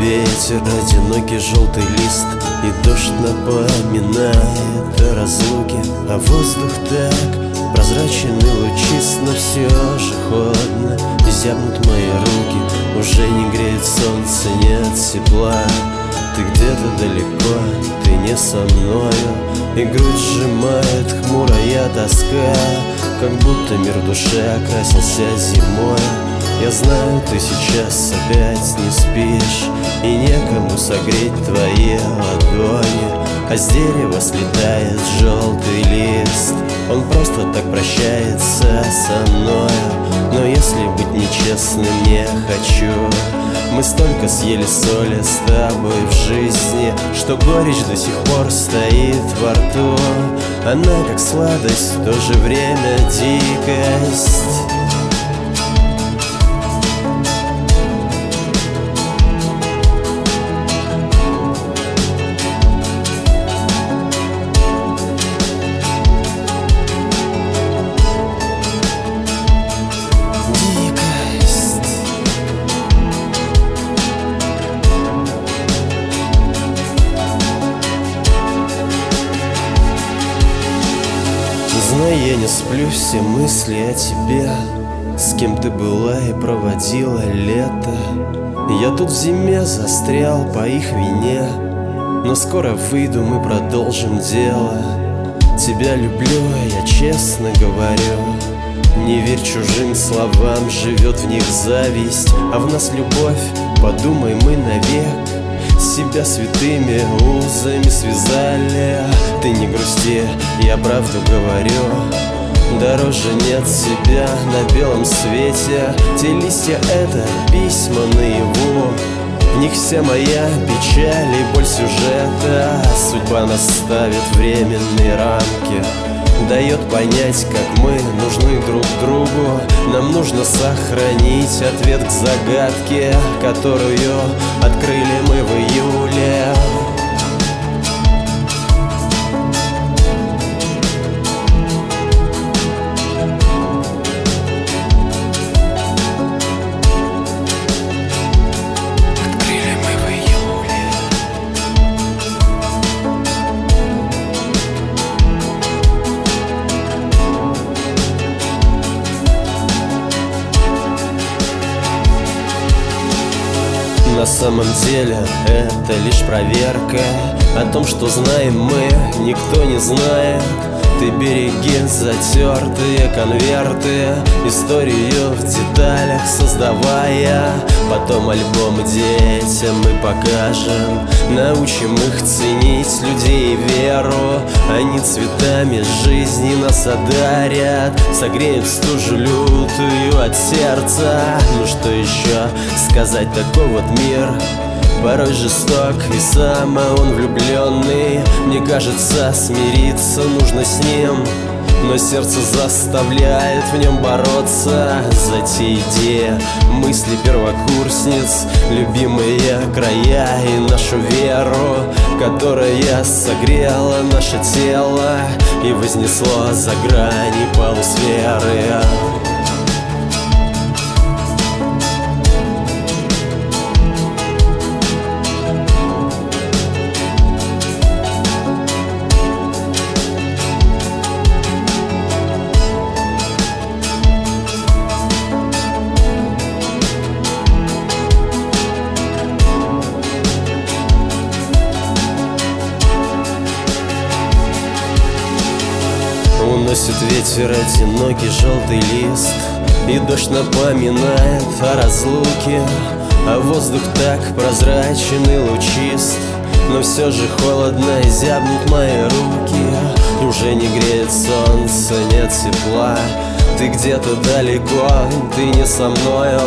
ветер, одинокий желтый лист И дождь напоминает о разлуке. А воздух так прозрачен и лучист Но все же холодно, и зябнут мои руки Уже не греет солнце, нет тепла. Ты где-то далеко, ты не со мною И грудь сжимает хмурая тоска. Как будто мир в душе окрасился зимой я знаю, ты сейчас опять не спишь И некому согреть твои ладони. А с дерева слетает желтый лист Он просто так прощается со мною Но если быть нечестным не хочу. Мы столько съели соли с тобой в жизни Что горечь до сих пор стоит во рту. Она как сладость, в то же время дикость я не сплю, все мысли о тебе. С кем ты была и проводила лето. Я тут в зиме застрял по их вине. Но скоро выйду, мы продолжим дело. Тебя люблю, я честно говорю. Не верь чужим словам, живет в них зависть. А в нас любовь, подумай мы навек. Себя святыми узами связали. Ты не грусти, я правду говорю. Дороже нет тебя на белом свете. Те листья — это письма наяву. В них вся моя печаль и боль сюжета. Судьба нас ставит временные рамки. Дает понять, как мы нужны друг другу. Нам нужно сохранить ответ к загадке Которую открыли мы в июле самом деле это лишь проверка О том, что знаем мы, никто не знает. Ты береги затертые конверты Историю в деталях создавая Потом альбом детям мы покажем. Научим их ценить людей и веру. Они цветами жизни нас одарят. Согреют стужу лютую от сердца. Ну что еще сказать, такой вот мир? Порой жесток и сам он влюбленный Мне кажется, смириться нужно с ним но сердце заставляет в нем бороться За те идеи, мысли первокурсниц Любимые края и нашу веру Которая согрела наше тело И вознесло за грани полусферы Уносит ветер одинокий желтый лист И дождь напоминает о разлуке А воздух так прозрачен и лучист Но все же холодно и зябнут мои руки. Уже не греет солнце, нет тепла Ты где-то далеко, ты не со мною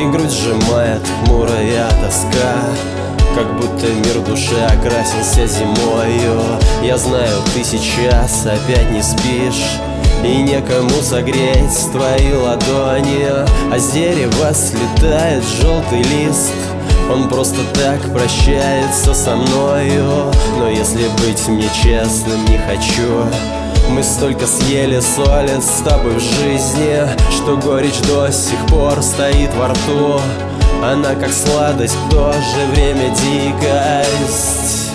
И грудь сжимает хмурая тоска как будто мир в душе окрасился зимою. Я знаю, ты сейчас опять не спишь И некому согреть твои ладони. А с дерева слетает желтый лист он просто так прощается со мною. Но если быть мне честным не хочу. Мы столько съели соли с тобой в жизни Что горечь до сих пор стоит во рту Она как сладость, в то же время дикость